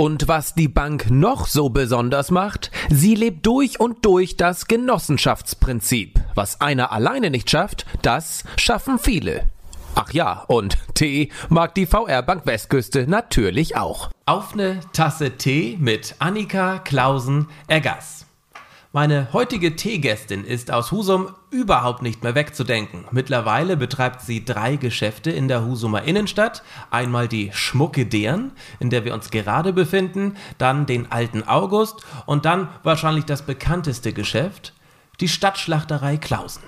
Und was die Bank noch so besonders macht, sie lebt durch und durch das Genossenschaftsprinzip. Was einer alleine nicht schafft, das schaffen viele. Ach ja, und Tee mag die VR Bank Westküste natürlich auch. Auf eine Tasse Tee mit Annika Klausen Eggers. Meine heutige Teegästin ist aus Husum überhaupt nicht mehr wegzudenken. Mittlerweile betreibt sie drei Geschäfte in der Husumer Innenstadt. Einmal die Schmucke Deren, in der wir uns gerade befinden, dann den Alten August und dann wahrscheinlich das bekannteste Geschäft, die Stadtschlachterei Klausen.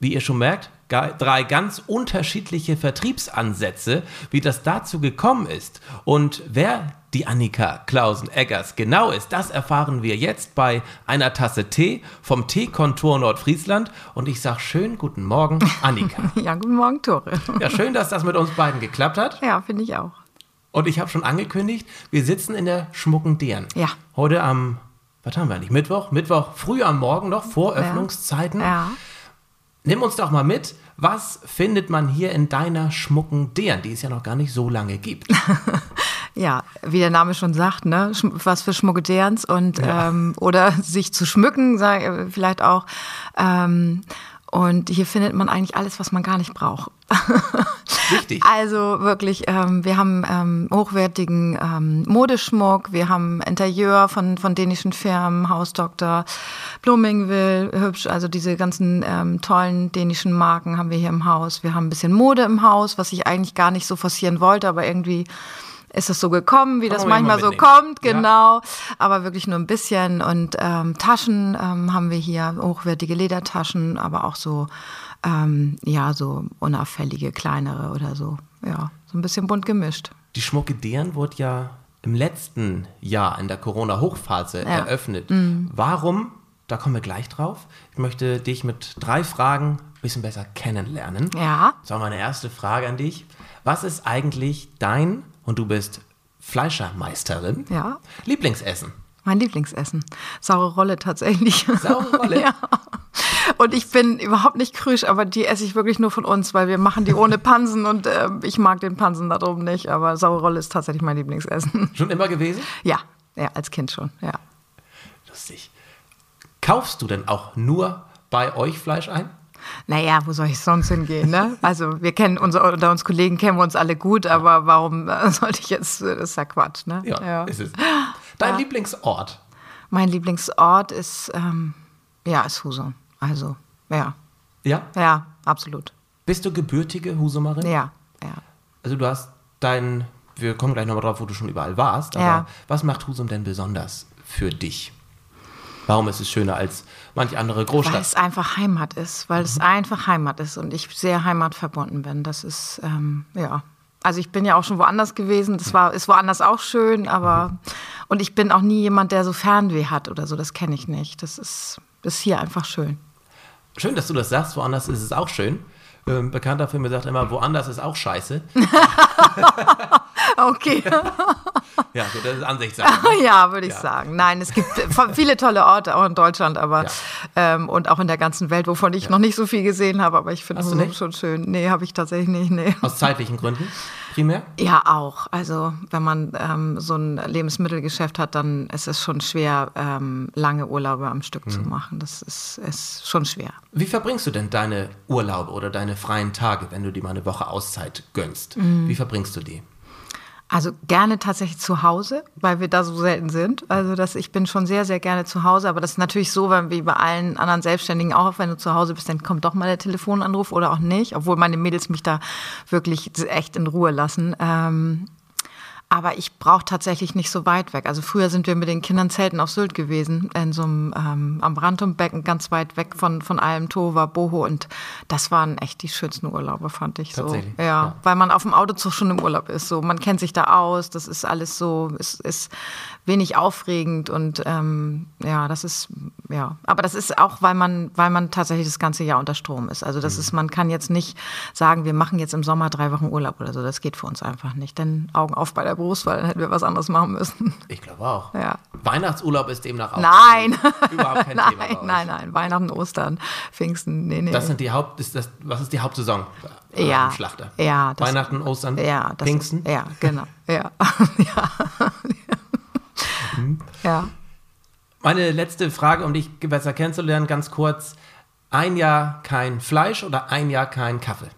Wie ihr schon merkt, drei ganz unterschiedliche Vertriebsansätze, wie das dazu gekommen ist und wer die Annika Klausen-Eggers genau ist, das erfahren wir jetzt bei einer Tasse Tee vom Teekontor Nordfriesland und ich sage schön guten Morgen, Annika. ja, guten Morgen, Tore. ja, schön, dass das mit uns beiden geklappt hat. Ja, finde ich auch. Und ich habe schon angekündigt, wir sitzen in der schmucken Deren. Ja. Heute am, was haben wir eigentlich, Mittwoch? Mittwoch früh am Morgen noch, vor Öffnungszeiten. Ja. ja. Nimm uns doch mal mit, was findet man hier in deiner schmucken Deren, die es ja noch gar nicht so lange gibt? ja, wie der Name schon sagt, ne? was für schmucke Derens und ja. ähm, oder sich zu schmücken, sag, äh, vielleicht auch. Ähm, und hier findet man eigentlich alles, was man gar nicht braucht. Richtig. Also wirklich, ähm, wir haben ähm, hochwertigen ähm, Modeschmuck, wir haben Interieur von, von dänischen Firmen, Hausdoktor, Bloomingville, hübsch, also diese ganzen ähm, tollen dänischen Marken haben wir hier im Haus. Wir haben ein bisschen Mode im Haus, was ich eigentlich gar nicht so forcieren wollte, aber irgendwie ist es so gekommen, wie Kann das manchmal so kommt, genau. Ja. Aber wirklich nur ein bisschen. Und ähm, Taschen ähm, haben wir hier, hochwertige Ledertaschen, aber auch so, ähm, ja, so unauffällige, kleinere oder so. Ja, so ein bisschen bunt gemischt. Die Schmucke deren wurde ja im letzten Jahr in der Corona-Hochphase ja. eröffnet. Mhm. Warum? Da kommen wir gleich drauf. Ich möchte dich mit drei Fragen ein bisschen besser kennenlernen. Ja. Das war meine erste Frage an dich. Was ist eigentlich dein und du bist Fleischermeisterin. Ja. Lieblingsessen. Mein Lieblingsessen. Saure Rolle tatsächlich. Saure Rolle? ja. Und ich bin überhaupt nicht krüsch, aber die esse ich wirklich nur von uns, weil wir machen die ohne Pansen und äh, ich mag den Pansen da drum nicht. Aber saure Rolle ist tatsächlich mein Lieblingsessen. Schon immer gewesen? Ja, ja, als Kind schon, ja. Lustig. Kaufst du denn auch nur bei euch Fleisch ein? Naja, wo soll ich sonst hingehen? Ne? Also wir kennen unsere, unter uns Kollegen kennen wir uns alle gut, aber warum äh, sollte ich jetzt, das ist ja Quatsch, ne? Ja, ja. ist es. Dein ja. Lieblingsort? Mein Lieblingsort ist, ähm, ja, ist Husum. Also, ja. Ja? Ja, absolut. Bist du gebürtige Husumerin? Ja, ja. Also du hast dein, wir kommen gleich nochmal drauf, wo du schon überall warst, aber ja. was macht Husum denn besonders für dich? Warum ist es schöner als manche andere Großstadt? Weil es einfach Heimat ist, weil mhm. es einfach Heimat ist und ich sehr heimatverbunden bin. Das ist, ähm, ja. Also ich bin ja auch schon woanders gewesen. Das war, ist woanders auch schön, aber mhm. und ich bin auch nie jemand, der so Fernweh hat oder so. Das kenne ich nicht. Das ist, ist hier einfach schön. Schön, dass du das sagst. Woanders ist es auch schön. Ähm, bekannter Film sagt immer, woanders ist auch scheiße. okay. ja, das ist Ansichtssache. Ne? ja, würde ich ja. sagen. Nein, es gibt viele tolle Orte auch in Deutschland, aber ja. ähm, und auch in der ganzen Welt, wovon ich ja. noch nicht so viel gesehen habe, aber ich finde es schon schön. Nee, habe ich tatsächlich nicht. Nee. Aus zeitlichen Gründen? primär? Ja, auch. Also wenn man ähm, so ein Lebensmittelgeschäft hat, dann ist es schon schwer, ähm, lange Urlaube am Stück mhm. zu machen. Das ist, ist schon schwer. Wie verbringst du denn deine Urlaube oder deine freien Tage, wenn du dir mal eine Woche Auszeit gönnst? Mhm. Wie verbringst du die? Also gerne tatsächlich zu Hause, weil wir da so selten sind. Also das, ich bin schon sehr, sehr gerne zu Hause, aber das ist natürlich so, wie bei allen anderen Selbstständigen auch, wenn du zu Hause bist, dann kommt doch mal der Telefonanruf oder auch nicht, obwohl meine Mädels mich da wirklich echt in Ruhe lassen. Ähm, Aber ich brauche tatsächlich nicht so weit weg. Also früher sind wir mit den Kindern zelten auf Sylt gewesen, in so einem ähm, am Rantumbecken, ganz weit weg von, von allem Tova, Boho. Und das waren echt die schönsten Urlaube, fand ich so. Ja, ja. weil man auf dem Autozug schon im Urlaub ist. So, man kennt sich da aus, das ist alles so, ist, ist wenig aufregend und ähm, ja, das ist, ja. Aber das ist auch, weil man, weil man tatsächlich das ganze Jahr unter Strom ist. Also das ist, man kann jetzt nicht sagen, wir machen jetzt im Sommer drei Wochen Urlaub oder so. Das geht für uns einfach nicht. Denn Augen auf bei der Brust, weil dann hätten wir was anderes machen müssen. Ich glaube auch. Ja. Weihnachtsurlaub ist demnach auch Nein. überhaupt kein nein, Thema. bei euch. nein, nein. Weihnachten, Ostern, Pfingsten, nee, nee. Das sind die Haupt, ist das, was ist die Hauptsaison äh, Ja. Schlachter? Ja, das- Weihnachten, Ostern, ja, das, Pfingsten? Ja, genau. Ja. ja. Mhm. ja. Meine letzte Frage, um dich besser kennenzulernen, ganz kurz. Ein Jahr kein Fleisch oder ein Jahr kein Kaffee?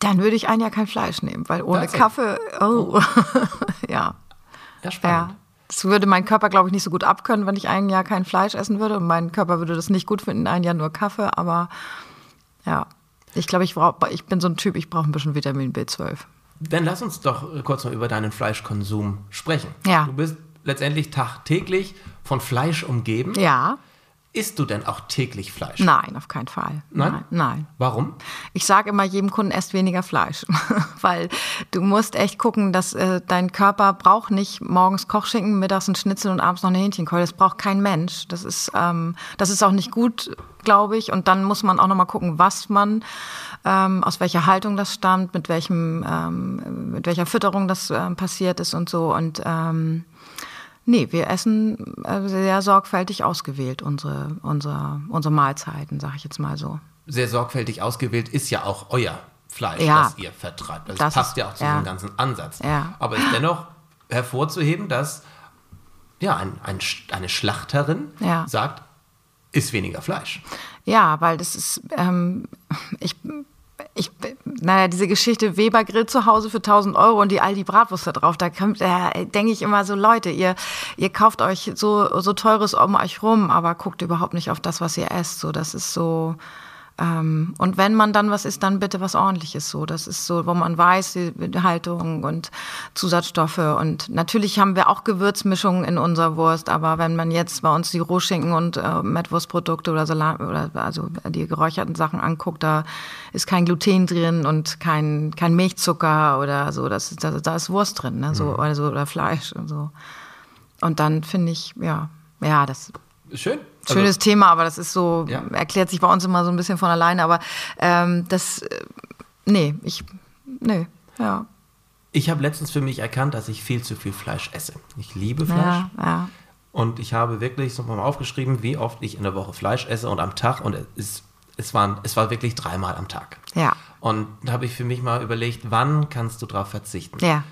Dann würde ich ein Jahr kein Fleisch nehmen, weil ohne? Kaffee, oh, ja, Ja, spannend. ja. Das würde mein Körper, glaube ich, nicht so gut abkönnen, wenn ich ein Jahr kein Fleisch essen würde. Und mein Körper würde das nicht gut finden, ein Jahr nur Kaffee. Aber ja, ich glaube, ich, brauch, ich bin so ein Typ, ich brauche ein bisschen Vitamin B12. Dann lass uns doch äh, kurz mal über deinen Fleischkonsum sprechen. Ja. Du bist letztendlich tagtäglich von Fleisch umgeben. Ja, Isst du denn auch täglich Fleisch? nein, auf keinen Fall. Nein? Nein. nein. Warum? Ich sage immer jedem Kunden, esst weniger Fleisch, weil du musst echt gucken, dass äh, dein Körper braucht nicht morgens Kochschinken, mittags ein Schnitzel und abends noch eine Hähnchenkeule. Das braucht kein Mensch. Das ist, ähm, das ist auch nicht gut, glaube ich. Und dann muss man auch noch mal gucken, was man, ähm, aus welcher Haltung das stammt, mit welchem, ähm, mit welcher Fütterung das ähm, passiert ist und so. Und ähm, Nee, wir essen äh, sehr sorgfältig ausgewählt unsere, unsere, unsere Mahlzeiten, sage ich jetzt mal so. Sehr sorgfältig ausgewählt ist ja auch euer Fleisch, Ja. das ihr vertreibt. Das, Das passt ist- ja auch zu ja. diesem ganzen Ansatz. Ja. Aber ist dennoch hervorzuheben, dass ja, ein, ein, eine Schlachterin Ja. sagt, ist weniger Fleisch. Ja, weil das ist, ähm, ich, ich, naja, diese Geschichte Weber Grill zu Hause für 1000 Euro und die Aldi Bratwurst da drauf, da, da denke ich immer so, Leute, ihr, ihr kauft euch so, so teures um euch rum, aber guckt überhaupt nicht auf das, was ihr esst. So, das ist so, ähm, und wenn man dann was isst, dann bitte was ordentliches so. Das ist so, wo man weiß, die Haltung und Zusatzstoffe. Und natürlich haben wir auch Gewürzmischungen in unserer Wurst, aber wenn man jetzt bei uns die Rohschinken und äh, Mettwurstprodukte oder Salat oder also die geräucherten Sachen anguckt, da ist kein Gluten drin und kein, kein Milchzucker oder so. Das da, da ist Wurst drin, ne? so, oder, so, oder Fleisch und so. Und dann finde ich, ja, ja, das Schön. Schönes Thema, aber das ist so, Ja. erklärt sich bei uns immer so ein bisschen von alleine. Aber ähm, das, äh, nee, ich, nee, ja. Ich habe letztens für mich erkannt, dass ich viel zu viel Fleisch esse. Ich liebe Fleisch. Ja, ja. Und ich habe wirklich so mal aufgeschrieben, wie oft ich in der Woche Fleisch esse und am Tag. Und es, es, waren, es war wirklich dreimal am Tag. Ja. Und da habe ich für mich mal überlegt, wann kannst du darauf verzichten? Ja.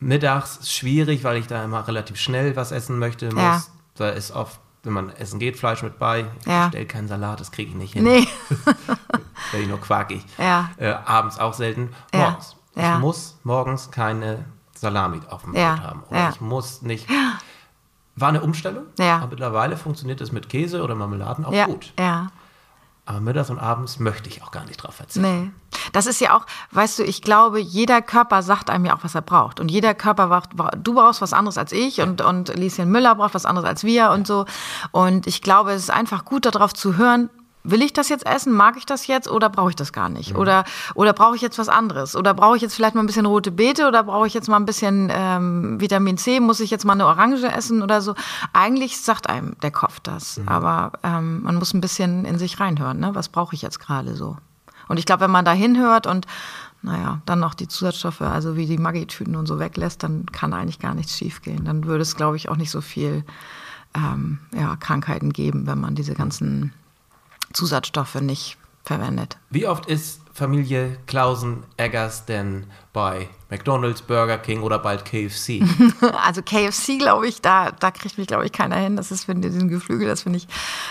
Mittags ist schwierig, weil ich da immer relativ schnell was essen möchte. Muss. Ja. Da ist oft, wenn man essen geht, Fleisch mit bei. Ich Ja. stelle keinen Salat, das kriege ich nicht hin. Nee. Werde ich nur quakig. Ja. Äh, abends auch selten. Morgens. Ja. Ich muss morgens keine Salami auf dem Ja. Brot haben. Oder Ja. ich muss nicht. War eine Umstellung. Aber mittlerweile funktioniert es mit Käse oder Marmeladen auch gut. ja. Aber mittags und abends möchte ich auch gar nicht drauf verzichten. Nee. Das ist ja auch, weißt du, ich glaube, jeder Körper sagt einem ja auch, was er braucht. Und jeder Körper braucht, du brauchst was anderes als ich und, und Lieschen Müller braucht was anderes als wir und so. Und ich glaube, es ist einfach gut, darauf zu hören, will ich das jetzt essen? Mag ich das jetzt oder brauche ich das gar nicht? Oder, oder brauche ich jetzt was anderes? Oder brauche ich jetzt vielleicht mal ein bisschen rote Beete oder brauche ich jetzt mal ein bisschen ähm, Vitamin C? Muss ich jetzt mal eine Orange essen oder so? Eigentlich sagt einem der Kopf das. Aber ähm, man muss ein bisschen in sich reinhören. Ne? Was brauche ich jetzt gerade so? Und ich glaube, wenn man da hinhört und naja, dann noch die Zusatzstoffe, also wie die Maggi-Tüten und so weglässt, dann kann eigentlich gar nichts schiefgehen. Dann würde es, glaube ich, auch nicht so viel ähm, ja, Krankheiten geben, wenn man diese ganzen Zusatzstoffe nicht verwendet. Wie oft ist Familie Klausen Eggers denn bei McDonald's, Burger King oder bald KFC? Also KFC, glaube ich, da, da kriegt mich, glaube ich, keiner hin. Das ist für diesen Geflügel, das finde ich,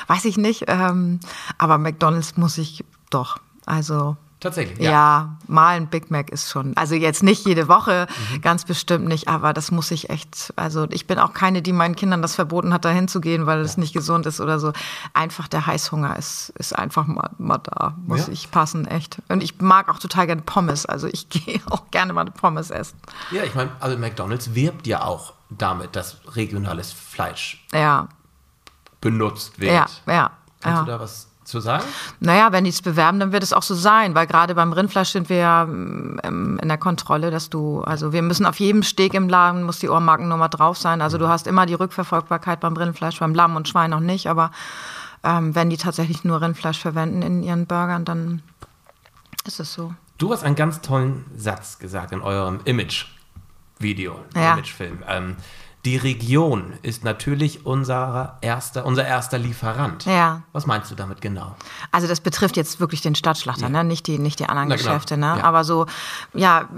weiß ich nicht. Ähm, aber McDonalds muss ich doch. Also Tatsächlich, ja. Ja, mal ein Big Mac ist schon, also jetzt nicht jede Woche, mhm. ganz bestimmt nicht, aber das muss ich echt, also ich bin auch keine, die meinen Kindern das verboten hat, da hinzugehen, weil es ja. nicht gesund ist oder so. Einfach der Heißhunger ist, ist einfach mal, mal da, muss ja. ich passen, echt. Und ich mag auch total gerne Pommes, also ich gehe auch gerne mal eine Pommes essen. Ja, ich meine, also McDonalds wirbt ja auch damit, dass regionales Fleisch ja. benutzt wird. Ja, ja. Kannst du da was zu sagen? Naja, wenn die es bewerben, dann wird es auch so sein, weil gerade beim Rindfleisch sind wir ja ähm, in der Kontrolle, dass du, also wir müssen auf jedem Steg im Laden, muss die Ohrmarkennummer drauf sein. Also du hast immer die Rückverfolgbarkeit beim Rindfleisch, beim Lamm und Schwein noch nicht, aber ähm, wenn die tatsächlich nur Rindfleisch verwenden in ihren Burgern, dann ist es so. Du hast einen ganz tollen Satz gesagt in eurem Image-Video, ja. Image-Film. Ähm, die Region ist natürlich unser erster, unser erster Lieferant. Ja. Was meinst du damit genau? Also das betrifft jetzt wirklich den Stadtschlachter, ja. ne? nicht, die, nicht die anderen Na, genau. Geschäfte. Ne? Ja. Aber so, ja,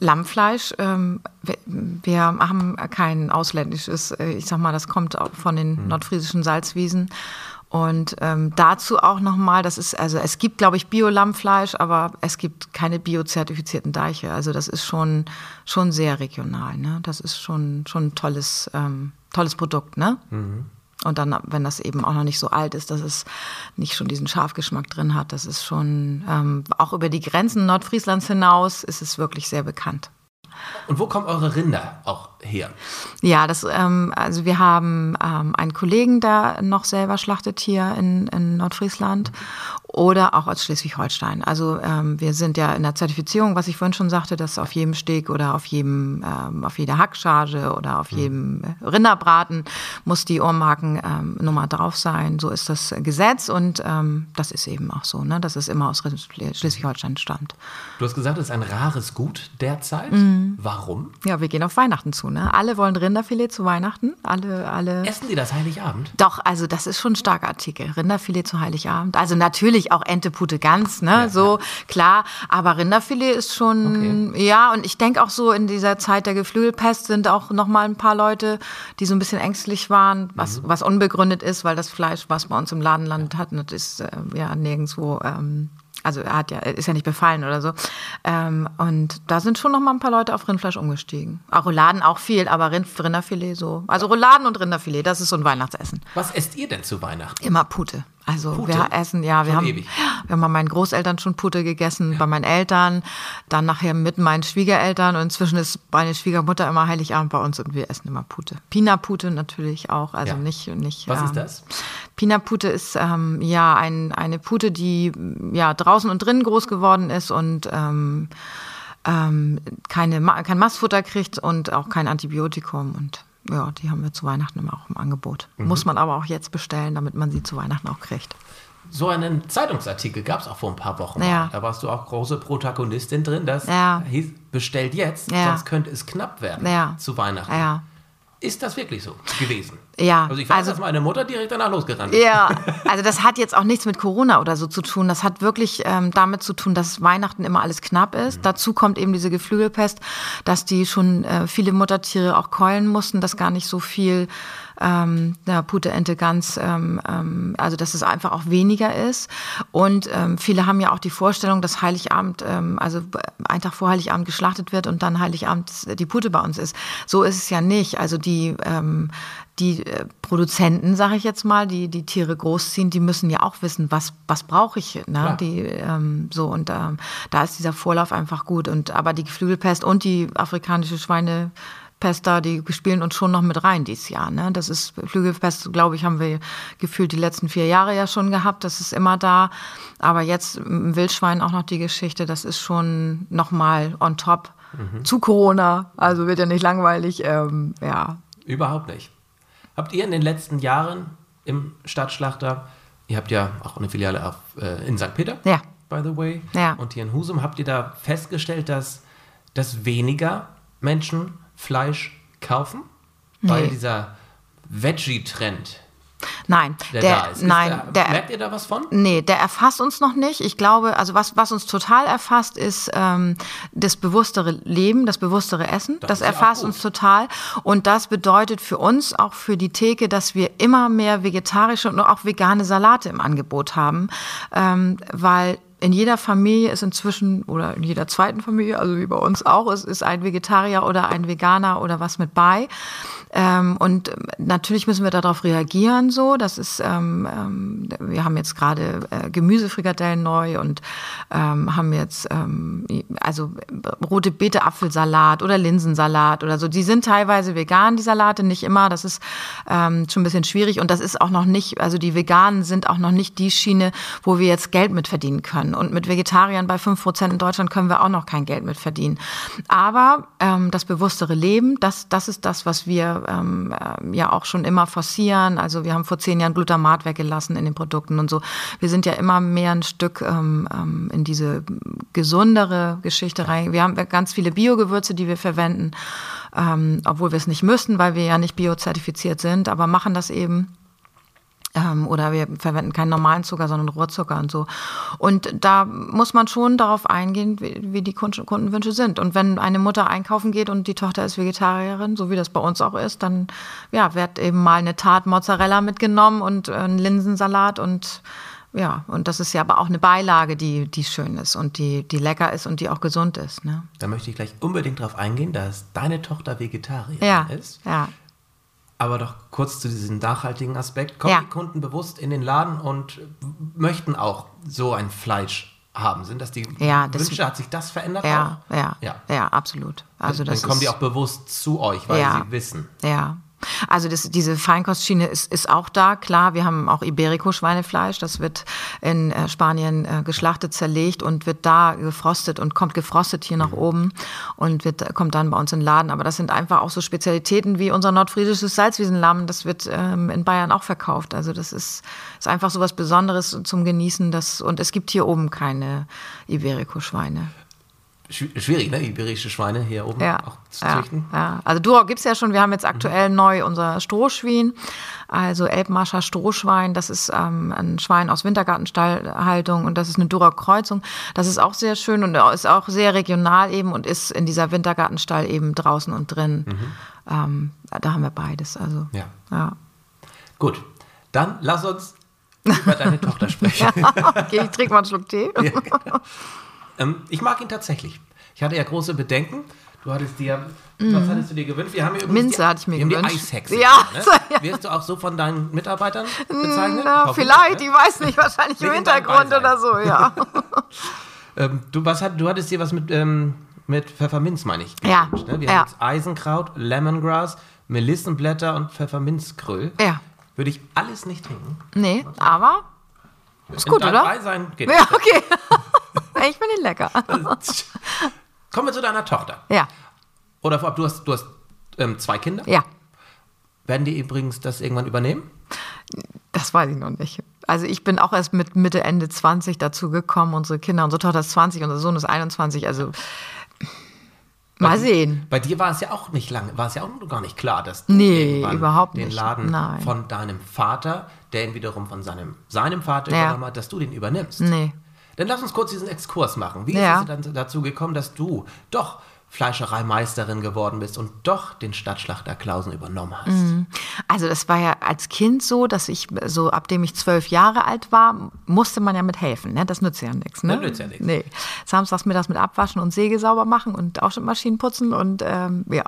Lammfleisch, ähm, wir, wir, haben kein ausländisches, äh, ich sag mal, das kommt auch von den hm. nordfriesischen Salzwiesen. Und ähm, dazu auch nochmal, das ist, also es gibt, glaube ich, Bio-Lammfleisch, aber es gibt keine biozertifizierten Deiche. Also das ist schon, schon sehr regional. Ne? Das ist schon, schon ein tolles, ähm, tolles Produkt. Ne? Mhm. Und dann, wenn das eben auch noch nicht so alt ist, dass es nicht schon diesen Scharfgeschmack drin hat, das ist schon, ähm, auch über die Grenzen Nordfrieslands hinaus ist es wirklich sehr bekannt. Und wo kommen eure Rinder auch her? Ja, das, ähm, also wir haben ähm, einen Kollegen, der noch selber schlachtet hier in, in Nordfriesland oder auch aus Schleswig-Holstein. Also ähm, wir sind ja in der Zertifizierung, was ich vorhin schon sagte, dass auf jedem Steg oder auf jedem, ähm, auf jeder Hackcharge oder auf mhm. jedem Rinderbraten muss die Ohrmarkennummer ähm, drauf sein. So ist das Gesetz und ähm, das ist eben auch so, ne? dass es immer aus Schleswig-Holstein stammt. Du hast gesagt, es ist ein rares Gut derzeit. Mhm. Warum? Ja, wir gehen auf Weihnachten zu. Ne? Alle wollen Rinderfilet zu Weihnachten. Alle, alle. Essen die das Heiligabend? Doch, also das ist schon ein starker Artikel. Rinderfilet zu Heiligabend. Also natürlich natürlich auch Ente, Pute, Gans, ne? Ja, so, ja. klar. Aber Rinderfilet ist schon, okay. ja, und ich denke auch so in dieser Zeit der Geflügelpest sind auch noch mal ein paar Leute, die so ein bisschen ängstlich waren, was, mhm. was unbegründet ist, weil das Fleisch, was bei uns im Laden landet hat, das ist äh, ja nirgendwo ähm, also er hat ja, ist ja nicht befallen oder so. Ähm, und da sind schon noch mal ein paar Leute auf Rindfleisch umgestiegen. Auch Rouladen auch viel, aber Rind, Rinderfilet so. Also Rouladen und Rinderfilet, das ist so ein Weihnachtsessen. Was esst ihr denn zu Weihnachten? Immer Pute. Also Pute? wir essen, ja, wir haben, ewig. wir haben bei meinen Großeltern schon Pute gegessen, ja. bei meinen Eltern, dann nachher mit meinen Schwiegereltern und inzwischen ist meine Schwiegermutter immer Heiligabend bei uns und wir essen immer Pute. Pina-Pute natürlich auch, also ja. nicht, nicht. Was ähm, ist das? Pina-Pute ist ähm, ja ein, eine Pute, die ja draußen und drinnen groß geworden ist und ähm, ähm, keine, kein Mastfutter kriegt und auch kein Antibiotikum und ja, die haben wir zu Weihnachten immer auch im Angebot. Mhm. Muss man aber auch jetzt bestellen, damit man sie zu Weihnachten auch kriegt. So einen Zeitungsartikel gab es auch vor ein paar Wochen. Ja. Da warst du auch große Protagonistin drin. Das ja. hieß, bestellt jetzt, ja. sonst könnte es knapp werden zu Weihnachten. Ist das wirklich so gewesen? Ja. Also ich weiß, also, dass meine Mutter direkt danach losgerannt ist. Ja, also das hat jetzt auch nichts mit Corona oder so zu tun. Das hat wirklich ähm, damit zu tun, dass Weihnachten immer alles knapp ist. Mhm. Dazu kommt eben diese Geflügelpest, dass die schon äh, viele Muttertiere auch keulen mussten, dass gar nicht so viel ähm, ja, Pute, Ente, Gans, ähm, ähm, also dass es einfach auch weniger ist. Und ähm, viele haben ja auch die Vorstellung, dass Heiligabend, ähm, also ein Tag vor Heiligabend geschlachtet wird und dann Heiligabend die Pute bei uns ist. So ist es ja nicht. Also die, ähm, die äh, Produzenten, sage ich jetzt mal, die die Tiere großziehen, die müssen ja auch wissen, was was brauche ich. Ne? Die ähm, so und ähm, da ist dieser Vorlauf einfach gut. Und aber die Geflügelpest und die afrikanische Schweine Pest da, die spielen uns schon noch mit rein dieses Jahr. Ne? Das ist Flügelpest, glaube ich, haben wir gefühlt die letzten vier Jahre ja schon gehabt. Das ist immer da. Aber jetzt im Wildschwein auch noch die Geschichte, das ist schon noch mal on top mhm. zu Corona. Also wird ja nicht langweilig. Ähm, ja. Überhaupt nicht. Habt ihr in den letzten Jahren im Stadtschlachter, ihr habt ja auch eine Filiale auf, äh, in St. Peter, ja. by the way, ja. und hier in Husum, habt ihr da festgestellt, dass, dass weniger Menschen Fleisch kaufen? Nee. Weil dieser Veggie-Trend, Nein, der, der, nein, ist der, merkt ihr da was von? Nee, der erfasst uns noch nicht. Ich glaube, also was, was uns total erfasst, ist ähm, das bewusstere Leben, das bewusstere Essen. Das, das erfasst ja uns total. Und das bedeutet für uns, auch für die Theke, dass wir immer mehr vegetarische und auch vegane Salate im Angebot haben, ähm, weil in jeder Familie ist inzwischen oder in jeder zweiten Familie, also wie bei uns auch, ist, ist ein Vegetarier oder ein Veganer oder was mit bei. Ähm, und natürlich müssen wir darauf reagieren so. Das ist, ähm, ähm, wir haben jetzt gerade äh, Gemüsefrikadellen neu und ähm, haben jetzt ähm, also rote Beete Apfelsalat oder Linsensalat oder so. Die sind teilweise vegan, die Salate, nicht immer. Das ist ähm, schon ein bisschen schwierig und das ist auch noch nicht, also die Veganen sind auch noch nicht die Schiene, wo wir jetzt Geld mit verdienen können. Und mit Vegetariern bei fünf Prozent in Deutschland können wir auch noch kein Geld mit verdienen. Aber ähm, das bewusstere Leben, das, das ist das, was wir ähm, äh, ja auch schon immer forcieren. Also wir haben vor zehn Jahren Glutamat weggelassen in den Produkten und so. Wir sind ja immer mehr ein Stück ähm, ähm, in diese gesundere Geschichte rein. Wir haben ganz viele Biogewürze, die wir verwenden, ähm, obwohl wir es nicht müssten, weil wir ja nicht biozertifiziert sind, aber machen das eben ähm, oder wir verwenden keinen normalen Zucker, sondern Rohrzucker und so. Und da muss man schon darauf eingehen, wie, die Kundenwünsche sind. Und wenn eine Mutter einkaufen geht und die Tochter ist Vegetarierin, so wie das bei uns auch ist, dann ja, wird eben mal eine Tat Mozzarella mitgenommen und ein Linsensalat und ja, und das ist ja aber auch eine Beilage, die, die schön ist und die, die lecker ist und die auch gesund ist. Ne? Da möchte ich gleich unbedingt darauf eingehen, dass deine Tochter Vegetarierin ja, ist. Ja. Aber doch kurz zu diesem nachhaltigen Aspekt. Kommen Ja. die Kunden bewusst in den Laden und möchten auch so ein Fleisch haben? Sind das die Ja, das- Wünsche? Hat sich das verändert Ja, auch? ja, ja. ja, absolut. Also Dann das kommen die auch bewusst zu euch, weil sie wissen. Ja. Also das, diese Feinkostschiene ist, ist auch da, klar. Wir haben auch Iberico-Schweinefleisch. Das wird in äh, Spanien äh, geschlachtet, zerlegt und wird da gefrostet und kommt gefrostet hier nach oben und wird, kommt dann bei uns in den Laden. Aber das sind einfach auch so Spezialitäten wie unser nordfriesisches Salzwiesenlamm. Das wird ähm, in Bayern auch verkauft. Also das ist, ist einfach so was Besonderes zum Genießen. Das, und es gibt hier oben keine Iberico-Schweine. Schw- Schwierig, ne? Iberische Schweine hier oben Ja, auch zu ja, züchten. ja. Also Durau gibt's ja schon. Wir haben jetzt aktuell neu unser Strohschwein, also Elbmarscher Strohschwein. Das ist ähm, ein Schwein aus Wintergartenstallhaltung und das ist eine Durau Kreuzung. Das ist auch sehr schön und ist auch sehr regional eben und ist in dieser Wintergartenstall eben draußen und drin. Ähm, da haben wir beides. Also Ja. ja. Gut, dann lass uns über deine Tochter sprechen. Okay, ich trinke mal einen Schluck Tee. Ähm, ich mag ihn tatsächlich. Ich hatte ja große Bedenken. Du hattest dir, was hattest du dir gewünscht? Wir haben hier Mhm. Minze die, hatte ich mir wir haben gewünscht. Die Eishexe. Ja, ne? ja. Wirst du auch so von deinen Mitarbeitern bezeichnet? Na, vielleicht, ne? ich weiß nicht, wahrscheinlich im Hintergrund oder so, ja. Ähm, du, was du hattest dir was mit, ähm, mit Pfefferminz, meine ich. Ja, gewünscht, Ne? Wir ja. haben jetzt Eisenkraut, Lemongrass, Melissenblätter und Pfefferminzkröll. Ja. Würde ich alles nicht trinken. Nee, aber ist gut, oder? Beisein geht Ja, okay. Ich finde ihn lecker. das. Kommen wir zu deiner Tochter. Ja, Oder vorab, du hast, du hast ähm, zwei Kinder. ja. Werden die übrigens das irgendwann übernehmen? Das weiß ich noch nicht. Also ich bin auch erst mit Mitte, Ende 20 dazu gekommen. Unsere Kinder, unsere Tochter ist 20, unser Sohn ist 21. Also mal sehen. Bei dir war es ja auch nicht lange, war es ja auch noch gar nicht klar, dass du Nee, überhaupt den nicht. Laden Nein. von deinem Vater, der ihn wiederum von seinem, seinem Vater Ja. übernommen hat, dass du den übernimmst. Nee. Dann lass uns kurz diesen Exkurs machen. Wie Ja. ist es dann dazu gekommen, dass du doch Fleischereimeisterin geworden bist und doch den Stadtschlachter Klausen übernommen hast? Mhm. Also das war ja als Kind so, dass ich so, ab dem ich zwölf Jahre alt war, musste man ja mit helfen. Ne? Das nützt ja nichts. Ne? Das nützt ja nichts. Nee. Samstags mittags mit Abwaschen und Säge sauber machen und Aufschnittmaschinen putzen und ähm, ja.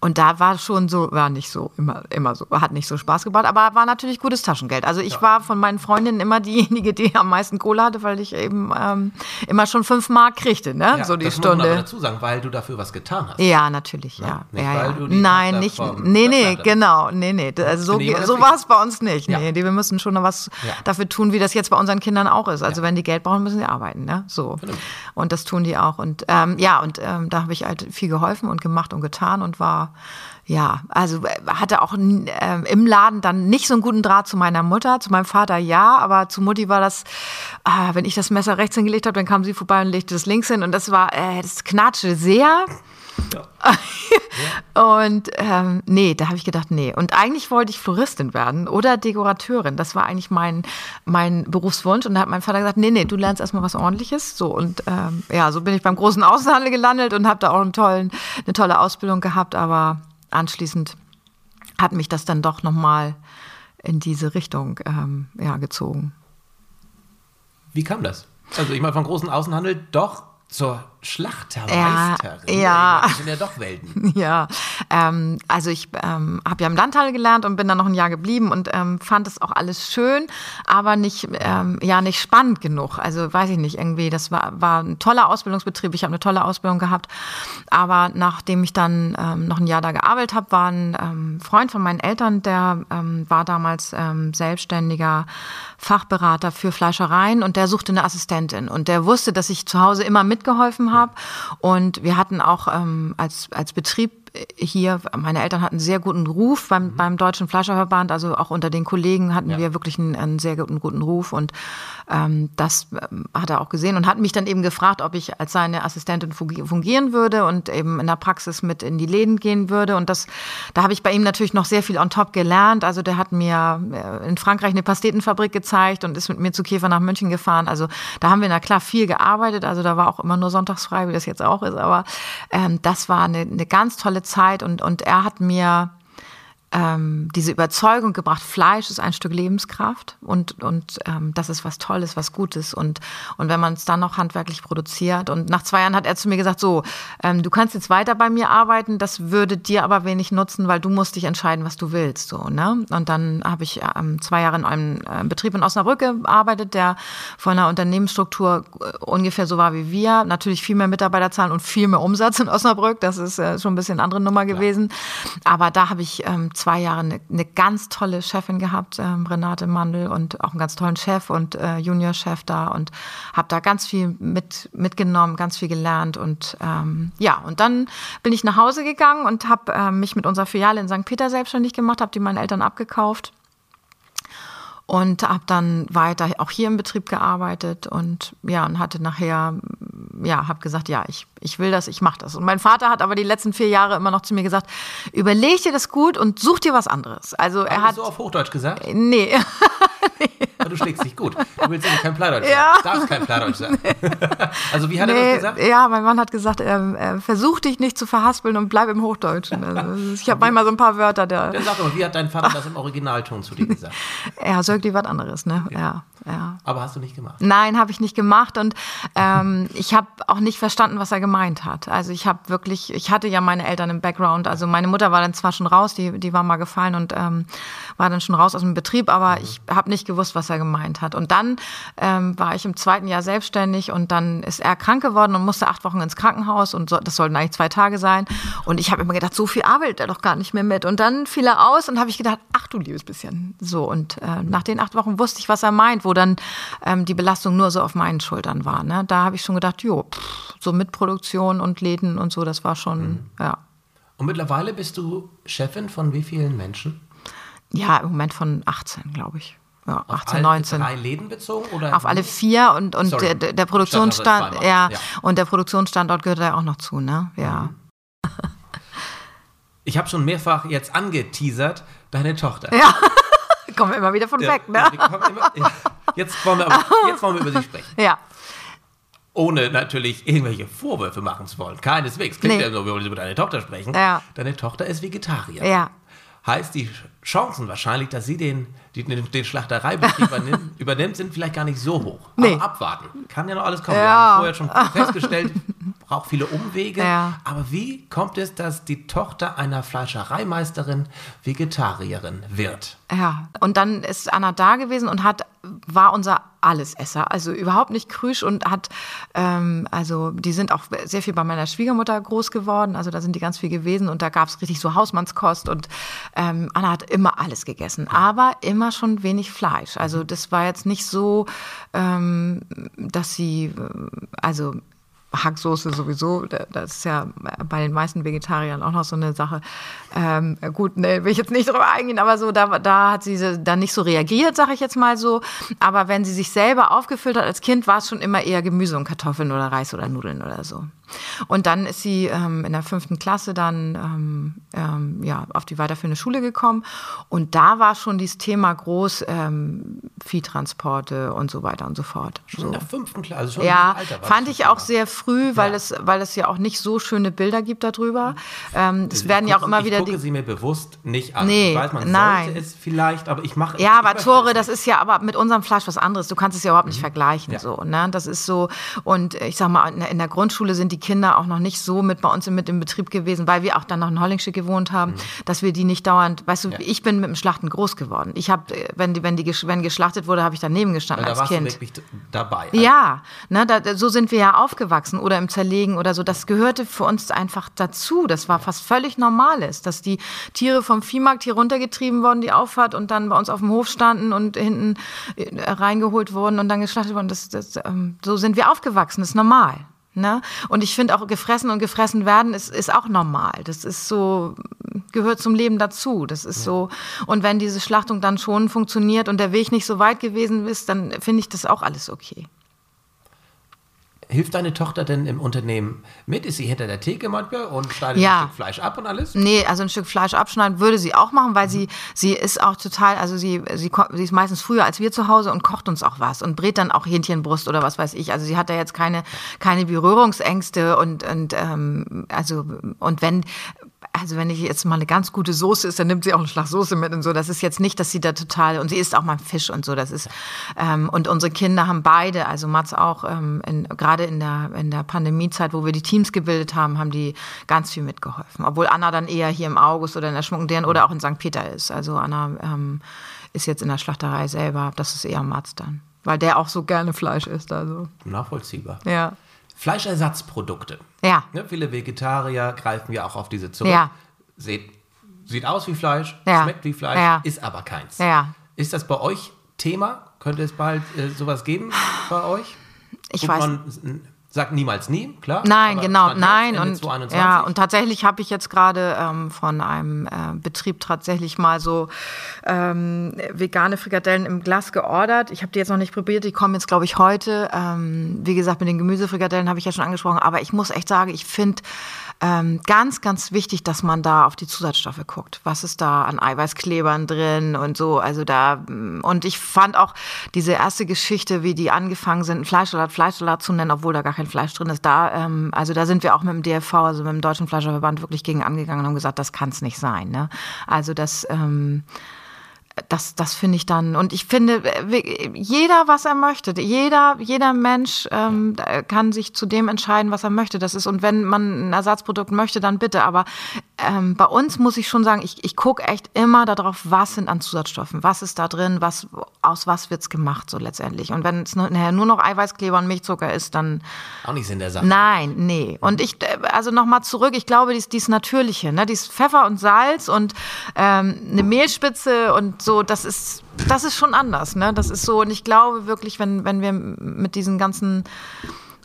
Und da war schon so, war nicht so, immer, immer so, hat nicht so Spaß gebracht, aber war natürlich gutes Taschengeld. Also ich war von meinen Freundinnen immer diejenige, die am meisten Kohle hatte, weil ich eben ähm, immer schon fünf Mark kriegte, ne? Ja, so die das muss man aber Stunde. dazu sagen, weil du dafür was getan hast. Ja, natürlich, ja. Nicht, ja, weil ja. du die Nein, nicht. Nee, nee, genau. Nee, nee. Also so, so war es bei uns nicht. Ja. Nee, wir müssen schon noch was Ja. dafür tun, wie das jetzt bei unseren Kindern auch ist. Also Ja. wenn die Geld brauchen, müssen sie arbeiten, ne? So. Vernünftig. Und das tun die auch. Und ähm, ja, und ähm, da habe ich halt viel geholfen und gemacht und getan und war ja, also äh, hatte auch ähm, im Laden dann nicht so einen guten Draht zu meiner Mutter, zu meinem Vater ja, aber zu Mutti war das, ah, wenn ich das Messer rechts hingelegt habe, dann kam sie vorbei und legte das links hin und das war, äh, das knatschte sehr. Und ähm, nee, da habe ich gedacht, nee. Und eigentlich wollte ich Floristin werden oder Dekorateurin. Das war eigentlich mein, mein Berufswunsch. Und da hat mein Vater gesagt, nee, nee, du lernst erstmal was ordentliches. So, und ähm, ja, so bin ich beim großen Außenhandel gelandet und habe da auch einen tollen, eine tolle Ausbildung gehabt. Aber anschließend hat mich das dann doch nochmal in diese Richtung ähm, ja, gezogen. Wie kam das? Also ich meine, vom großen Außenhandel doch zur Schlachtermeisterin. Ja. Das sind ja doch Welten. Ja, ähm, also ich ähm, habe ja im Landhandel gelernt und bin dann noch ein Jahr geblieben und ähm, fand es auch alles schön, aber nicht, ähm, ja, nicht spannend genug. Also weiß ich nicht, irgendwie, das war, war ein toller Ausbildungsbetrieb, ich habe eine tolle Ausbildung gehabt, aber nachdem ich dann ähm, noch ein Jahr da gearbeitet habe, war ein ähm, Freund von meinen Eltern, der war damals selbstständiger Fachberater für Fleischereien und der suchte eine Assistentin und der wusste, dass ich zu Hause immer mitgeholfen habe und wir hatten auch ähm, als, als Betrieb hier, meine Eltern hatten einen sehr guten Ruf beim, mhm. beim Deutschen Fleischerverband, also auch unter den Kollegen hatten ja. wir wirklich einen, einen, sehr guten, guten Ruf. Und ähm, das ähm, hat er auch gesehen und hat mich dann eben gefragt, ob ich als seine Assistentin fungieren würde und eben in der Praxis mit in die Läden gehen würde. Und das, da habe ich bei ihm natürlich noch sehr viel on top gelernt, also der hat mir äh, in Frankreich eine Pastetenfabrik gezeigt und ist mit mir zu Käfer nach München gefahren, also da haben wir na klar viel gearbeitet, also da war auch immer nur sonntagsfrei, wie das jetzt auch ist, aber ähm, das war eine, eine ganz tolle Zeit und, und er hat mir ähm, diese Überzeugung gebracht, Fleisch ist ein Stück Lebenskraft und, und ähm, das ist was Tolles, was Gutes. Und, und wenn man es dann noch handwerklich produziert. Und nach zwei Jahren hat er zu mir gesagt, so, ähm, du kannst jetzt weiter bei mir arbeiten, das würde dir aber wenig nutzen, weil du musst dich entscheiden, was du willst. So, ne? Und dann habe ich ähm, zwei Jahre in einem äh, Betrieb in Osnabrück gearbeitet, der von einer Unternehmensstruktur äh, ungefähr so war wie wir. Natürlich viel mehr Mitarbeiterzahlen und viel mehr Umsatz in Osnabrück. Das ist äh, schon ein bisschen eine andere Nummer gewesen. Aber da habe ich ähm, zwei Jahre eine, eine ganz tolle Chefin gehabt, ähm, Renate Mandel, und auch einen ganz tollen Chef und äh, Juniorchef da und habe da ganz viel mit, mitgenommen, ganz viel gelernt. Und ähm, ja, und dann bin ich nach Hause gegangen und habe äh, mich mit unserer Filiale in St. Peter selbstständig gemacht, habe die meinen Eltern abgekauft und habe dann weiter auch hier im Betrieb gearbeitet und ja und hatte nachher ja habe gesagt ja ich ich will das ich mache das. Und mein Vater hat aber die letzten vier Jahre immer noch zu mir gesagt überleg dir das gut und such dir was anderes. Also er hat so auf Hochdeutsch gesagt? Nee, nee. du schlägst dich gut. Du willst nämlich kein Plattdeutsch ja. sagen. Darfst kein Plattdeutsch sagen. Also wie hat nee. er das gesagt? ja mein Mann hat gesagt er, er versuch dich nicht zu verhaspeln und bleib im Hochdeutschen. Also ich habe manchmal so ein paar Wörter der dann sag doch wie hat dein Vater das im Originalton zu dir gesagt? Er so irgendwie was anderes, ne? Ja. ja, ja. Aber hast du nicht gemacht? Nein, habe ich nicht gemacht und ähm, ich habe auch nicht verstanden, was er gemeint hat. Also ich habe wirklich, ich hatte ja meine Eltern im Background. Also meine Mutter war dann zwar schon raus, die, die war mal gefallen und ähm, war dann schon raus aus dem Betrieb, aber mhm. ich habe nicht gewusst, was er gemeint hat. Und dann ähm, war ich im zweiten Jahr selbstständig und dann ist er krank geworden und musste acht Wochen ins Krankenhaus und so, das sollten eigentlich zwei Tage sein. Und ich habe immer gedacht, so viel arbeitet er doch gar nicht mehr mit. Und dann fiel er aus und habe ich gedacht, ach du liebes bisschen. So und äh, nach den acht Wochen wusste ich, was er meint, wo dann ähm, die Belastung nur so auf meinen Schultern war. Ne? Da habe ich schon gedacht, jo, pff, so mit Produktion und Läden und so, das war schon, mhm. ja. Und mittlerweile bist du Chefin von wie vielen Menschen? Ja, im Moment von 18, glaube ich. Ja, auf 18, 19. Drei Läden bezogen oder? Auf alle vier und, und der, der Produktionsstand, ja, ja, und der Produktionsstandort gehört da auch noch zu, ne? Ja. Mhm. Ich habe schon mehrfach jetzt angeteasert, deine Tochter. Ja. Kommen wir immer wieder von ja, weg, ne? Immer, ja. jetzt, wollen wir aber, jetzt wollen wir über sie sprechen. Ja. Ohne natürlich irgendwelche Vorwürfe machen zu wollen. Keineswegs. Klingt nee. ja so, wir wollen über deine Tochter sprechen. Ja. Deine Tochter ist Vegetarier. Ja. Heißt, die Chancen wahrscheinlich, dass sie den, den, den Schlachtereibetrieb übernimmt, übernimmt, sind vielleicht gar nicht so hoch. Nee. Aber abwarten. Kann ja noch alles kommen. Ja. Wir haben vorher schon festgestellt, braucht viele Umwege. Ja. Aber wie kommt es, dass die Tochter einer Fleischereimeisterin Vegetarierin wird? Ja, und dann ist Anna da gewesen und hat, war unser Allesesser, also überhaupt nicht krüsch und hat, ähm, also die sind auch sehr viel bei meiner Schwiegermutter groß geworden, also da sind die ganz viel gewesen und da gab es richtig so Hausmannskost und ähm, Anna hat immer alles gegessen, aber immer schon wenig Fleisch. Also das war jetzt nicht so, ähm, dass sie, äh, also Hacksoße sowieso, das ist ja bei den meisten Vegetariern auch noch so eine Sache. Ähm, gut, ne, will ich jetzt nicht drüber eingehen, aber so, da, da hat sie dann nicht so reagiert, sage ich jetzt mal so. Aber wenn sie sich selber aufgefüllt hat als Kind, war es schon immer eher Gemüse und Kartoffeln oder Reis oder Nudeln oder so. Und dann ist sie ähm, in der fünften Klasse dann ähm, ähm, ja, auf die weiterführende Schule gekommen. Und da war schon dieses Thema groß, ähm, Viehtransporte und so weiter und so fort. Schon so. in der fünften Klasse? Also schon ja, Alter fand ich auch sehr früh, weil Ja. es, weil es ja auch nicht so schöne Bilder gibt darüber. Ähm, es Ich werden ja auch gucke- immer ich wieder gucke die. sie mir bewusst nicht an. Nee, ich weiß, man nein. sollte es vielleicht, aber ich mache Ja, ich aber Tore, das ist ja aber mit unserem Fleisch was anderes. Du kannst es ja überhaupt nicht vergleichen. Mhm. Ja. So, ne? Das ist so. Und ich sag mal, in der- Grundschule sind die Kinder auch noch nicht so mit bei uns mit im Betrieb gewesen, weil wir auch dann noch in Hollingsche gewohnt haben, dass wir die nicht dauernd, weißt du, Mhm. Ja. ich bin mit dem Schlachten groß geworden. Ich habe, wenn die, wenn die, wenn geschlachtet wurde, habe ich daneben gestanden Da als warst Kind. du wirklich dabei. Ja, ne, da, so sind wir ja aufgewachsen oder im Zerlegen oder so. Das gehörte für uns einfach dazu. Das war fast völlig Normales, dass die Tiere vom Viehmarkt hier runtergetrieben wurden, die Auffahrt und dann bei uns auf dem Hof standen und hinten äh, reingeholt wurden und dann geschlachtet wurden. Das, das, ähm, so sind wir aufgewachsen. Das ist normal. Ne? Und ich finde auch gefressen und gefressen werden ist, ist auch normal. Das ist so, gehört zum Leben dazu. Das ist so. Und wenn diese Schlachtung dann schon funktioniert und der Weg nicht so weit gewesen ist, dann finde ich das auch alles okay. Hilft deine Tochter denn im Unternehmen mit? Ist sie hinter der Theke manchmal und schneidet Ja. ein Stück Fleisch ab und alles? Nee, also ein Stück Fleisch abschneiden würde sie auch machen, weil sie, sie ist auch total, also sie, sie, sie ist meistens früher als wir zu Hause und kocht uns auch was und brät dann auch Hähnchenbrust oder was weiß ich. Also sie hat da jetzt keine, keine Berührungsängste und, und ähm, also und wenn also wenn ich jetzt mal eine ganz gute Soße ist, dann nimmt sie auch einen Schlag Soße mit und so. Das ist jetzt nicht, dass sie da total und sie isst auch mal Fisch und so. Das ist ähm, und unsere Kinder haben beide, also Mats auch ähm, in, gerade in der in der Pandemiezeit, wo wir die Teams gebildet haben, haben die ganz viel mitgeholfen. Obwohl Anna dann eher hier im August oder in der Schmuckenderen oder auch in St. Peter ist. Also Anna ähm, ist jetzt in der Schlachterei selber. Das ist eher Mats dann, weil der auch so gerne Fleisch isst. Also Nachvollziehbar. ja, Fleischersatzprodukte. ja. Ne, viele Vegetarier greifen ja auch auf diese zurück. Ja. Seht, sieht aus wie Fleisch, Ja. schmeckt wie Fleisch, Ja. ist aber keins. Ja. Ist das bei euch Thema? Könnte es bald äh, sowas geben bei euch? Ich Wo weiß- Man s- sagt niemals nie, klar. Nein, genau, nein. Und, 2021. ja, und tatsächlich habe ich jetzt gerade ähm, von einem äh, Betrieb tatsächlich mal so ähm, vegane Frikadellen im Glas geordert. Ich habe die jetzt noch nicht probiert, die kommen jetzt, glaube ich, heute. Ähm, wie gesagt, mit den Gemüsefrikadellen habe ich ja schon angesprochen. Aber ich muss echt sagen, ich finde ähm, ganz, ganz wichtig, dass man da auf die Zusatzstoffe guckt. Was ist da an Eiweißklebern drin und so. Also da, mm, und ich fand auch diese erste Geschichte, wie die angefangen sind, Fleischsalat Fleischsalat zu nennen, obwohl da gar kein Fleisch drin ist. Da, ähm, also da sind wir auch mit dem DFV, also mit dem Deutschen Fleischerverband, wirklich gegen angegangen und haben gesagt, das kann es nicht sein. Ne? Also das, ähm, das, das finde ich dann. Und ich finde, äh, jeder, was er möchte, jeder, jeder Mensch ähm, kann sich zu dem entscheiden, was er möchte. Das ist, und wenn man ein Ersatzprodukt möchte, dann bitte. Aber ähm, bei uns muss ich schon sagen, ich, ich gucke echt immer darauf, was sind an Zusatzstoffen, was ist da drin, was, aus was wird's gemacht, so letztendlich. Und wenn es nachher nur noch Eiweißkleber und Milchzucker ist, dann Auch nicht Sinn der Sache. Nein, nee. Und ich, äh, also nochmal zurück, ich glaube, dies, dies Natürliche, ne? dies Pfeffer und Salz und ähm, eine Mehlspitze und so, das ist, das ist schon anders, ne? Das ist so, und ich glaube wirklich, wenn, wenn wir mit diesen ganzen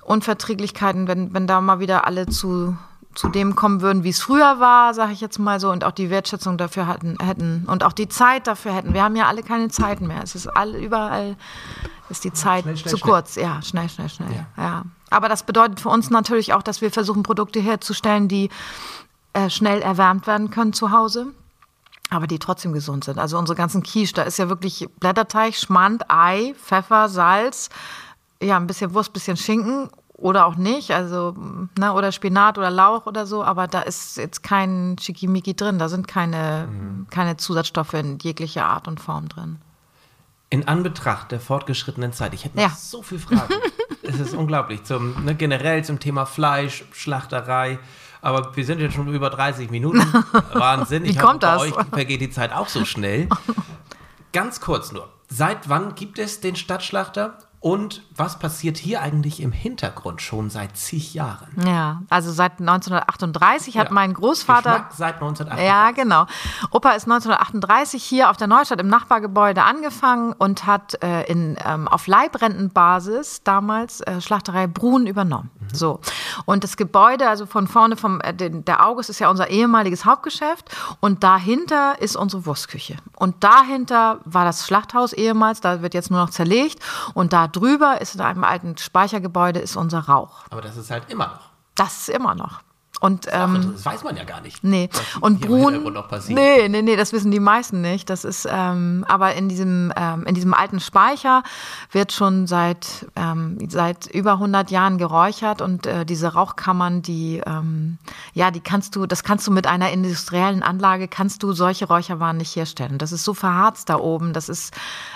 Unverträglichkeiten, wenn, wenn da mal wieder alle zu, zu dem kommen würden, wie es früher war, sage ich jetzt mal so, und auch die Wertschätzung dafür hatten, hätten und auch die Zeit dafür hätten. Wir haben ja alle keine Zeiten mehr. Es ist all, überall ist die Zeit schnell, schnell, zu schnell. kurz. Ja, schnell, schnell, schnell. Ja. Aber das bedeutet für uns natürlich auch, dass wir versuchen, Produkte herzustellen, die äh, schnell erwärmt werden können zu Hause. Aber die trotzdem gesund sind. Also unsere ganzen Quiche, da ist ja wirklich Blätterteig, Schmand, Ei, Pfeffer, Salz, ja, ein bisschen Wurst, bisschen Schinken oder auch nicht, also ne, oder Spinat oder Lauch oder so, aber da ist jetzt kein Schickimicki drin, da sind keine, keine Zusatzstoffe in jeglicher Art und Form drin. In Anbetracht der fortgeschrittenen Zeit, ich hätte noch Ja. so viele Fragen. es ist unglaublich. Zum, ne, generell zum Thema Fleisch, Schlachterei. Aber wir sind jetzt schon über 30 Minuten. Wahnsinn. Wie Ich kommt hoffe, das? Bei euch vergeht die Zeit auch so schnell. Ganz kurz nur. Seit wann gibt es den Stadtschlachter? Und was passiert hier eigentlich im Hintergrund schon seit zig Jahren? Ja, also seit 1938 hat Ja. mein Großvater Geschmack seit 1988. Ja, genau. Opa ist 1938 hier auf der Neustadt im Nachbargebäude angefangen und hat äh, in, ähm, auf Leibrentenbasis damals äh, Schlachterei Brun übernommen. So. Und das Gebäude, also von vorne vom, äh, der August ist ja unser ehemaliges Hauptgeschäft und dahinter ist unsere Wurstküche. Und dahinter war das Schlachthaus ehemals, da wird jetzt nur noch zerlegt und da drüber ist in einem alten Speichergebäude ist unser Rauch. Aber das ist halt immer noch. Das ist immer noch. Und ähm, das weiß man ja gar nicht. Nee, und Brun. Nee, nee, nee, das wissen die meisten nicht. Das ist, ähm, aber in diesem, ähm, in diesem alten Speicher wird schon seit, ähm, seit über 100 Jahren geräuchert und äh, diese Rauchkammern, die, ähm, ja, die kannst du, das kannst du mit einer industriellen Anlage, kannst du solche Räucherwaren nicht herstellen. Das ist so verharzt da oben, das ist,